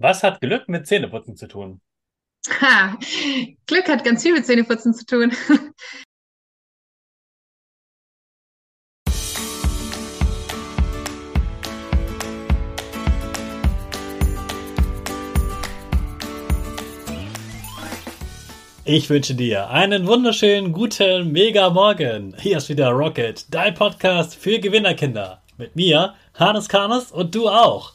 Was hat Glück mit Zähneputzen zu tun? Ha, Glück hat ganz viel mit Zähneputzen zu tun. Ich wünsche dir einen wunderschönen guten Mega Morgen. Hier ist wieder Rocket, dein Podcast für Gewinnerkinder. Mit mir, Hannes Karnes und du auch.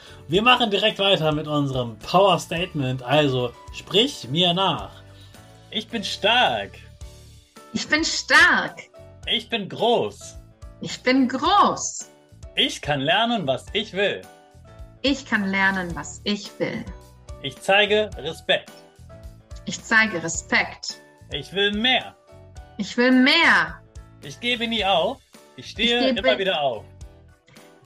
Wir machen direkt weiter mit unserem Power Statement. Also sprich mir nach. Ich bin stark. Ich bin stark. Ich bin groß. Ich bin groß. Ich kann lernen, was ich will. Ich kann lernen, was ich will. Ich zeige Respekt. Ich zeige Respekt. Ich will mehr. Ich will mehr. Ich gebe nie auf. Ich stehe ich immer wieder auf.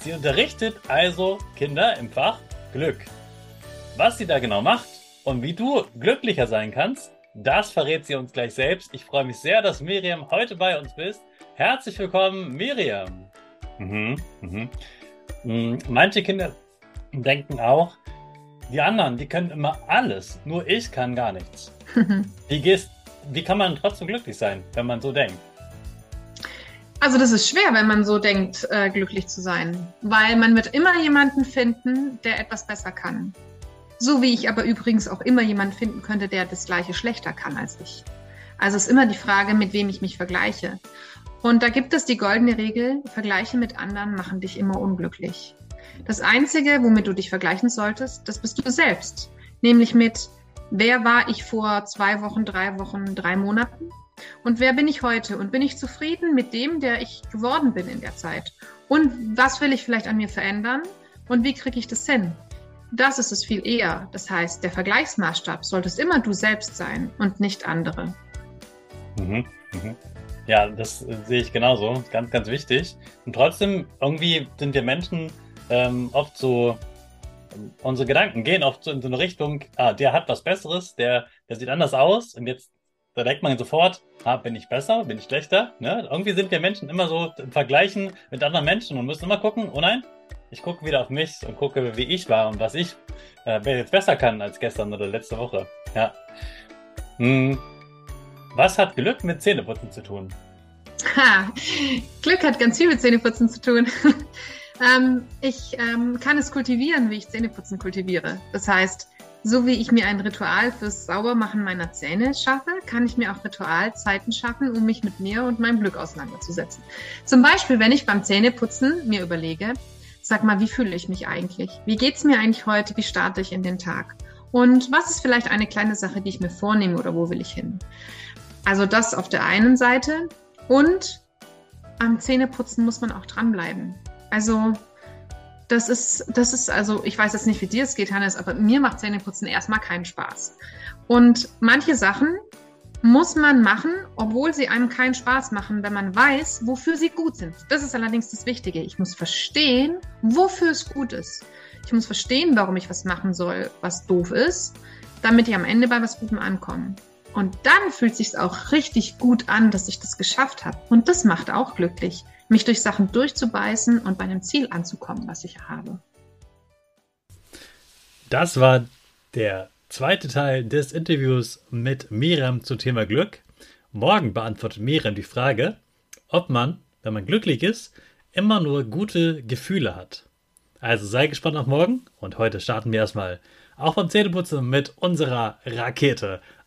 Sie unterrichtet also Kinder im Fach Glück. Was sie da genau macht und wie du glücklicher sein kannst, das verrät sie uns gleich selbst. Ich freue mich sehr, dass Miriam heute bei uns bist. Herzlich willkommen, Miriam. Mhm, mhm. mhm manche Kinder denken auch, die anderen, die können immer alles, nur ich kann gar nichts. wie, gehst, wie kann man trotzdem glücklich sein, wenn man so denkt? Also das ist schwer, wenn man so denkt, äh, glücklich zu sein, weil man wird immer jemanden finden, der etwas besser kann. So wie ich aber übrigens auch immer jemanden finden könnte, der das gleiche schlechter kann als ich. Also es ist immer die Frage, mit wem ich mich vergleiche. Und da gibt es die goldene Regel, Vergleiche mit anderen machen dich immer unglücklich. Das Einzige, womit du dich vergleichen solltest, das bist du selbst. Nämlich mit, wer war ich vor zwei Wochen, drei Wochen, drei Monaten? Und wer bin ich heute? Und bin ich zufrieden mit dem, der ich geworden bin in der Zeit? Und was will ich vielleicht an mir verändern? Und wie kriege ich das hin? Das ist es viel eher. Das heißt, der Vergleichsmaßstab solltest immer du selbst sein und nicht andere. Mhm, mhm. Ja, das sehe ich genauso. Ganz, ganz wichtig. Und trotzdem, irgendwie sind wir Menschen ähm, oft so, unsere Gedanken gehen oft so in so eine Richtung, ah, der hat was Besseres, der, der sieht anders aus und jetzt da denkt man sofort, ah, bin ich besser, bin ich schlechter? Ne? Irgendwie sind wir Menschen immer so im Vergleichen mit anderen Menschen und müssen immer gucken, oh nein, ich gucke wieder auf mich und gucke, wie ich war und was ich äh, jetzt besser kann als gestern oder letzte Woche. Ja. Hm. Was hat Glück mit Zähneputzen zu tun? Ha, Glück hat ganz viel mit Zähneputzen zu tun. ähm, ich ähm, kann es kultivieren, wie ich Zähneputzen kultiviere. Das heißt, so wie ich mir ein Ritual fürs Saubermachen meiner Zähne schaffe, kann ich mir auch Ritualzeiten schaffen, um mich mit mir und meinem Glück auseinanderzusetzen. Zum Beispiel, wenn ich beim Zähneputzen mir überlege, sag mal, wie fühle ich mich eigentlich? Wie geht es mir eigentlich heute? Wie starte ich in den Tag? Und was ist vielleicht eine kleine Sache, die ich mir vornehme oder wo will ich hin? Also das auf der einen Seite. Und am Zähneputzen muss man auch dranbleiben. Also das ist, das ist, also ich weiß jetzt nicht, wie dir es geht, Hannes, aber mir macht Zähneputzen erstmal keinen Spaß. Und manche Sachen muss man machen, obwohl sie einem keinen Spaß machen, wenn man weiß, wofür sie gut sind. Das ist allerdings das Wichtige. Ich muss verstehen, wofür es gut ist. Ich muss verstehen, warum ich was machen soll, was doof ist, damit ich am Ende bei was Gutem ankomme. Und dann fühlt sich auch richtig gut an, dass ich das geschafft habe. Und das macht auch glücklich, mich durch Sachen durchzubeißen und bei einem Ziel anzukommen, was ich habe. Das war der zweite Teil des Interviews mit Miriam zum Thema Glück. Morgen beantwortet Miriam die Frage, ob man, wenn man glücklich ist, immer nur gute Gefühle hat. Also sei gespannt auf morgen und heute starten wir erstmal auch beim Zähneputzen mit unserer Rakete.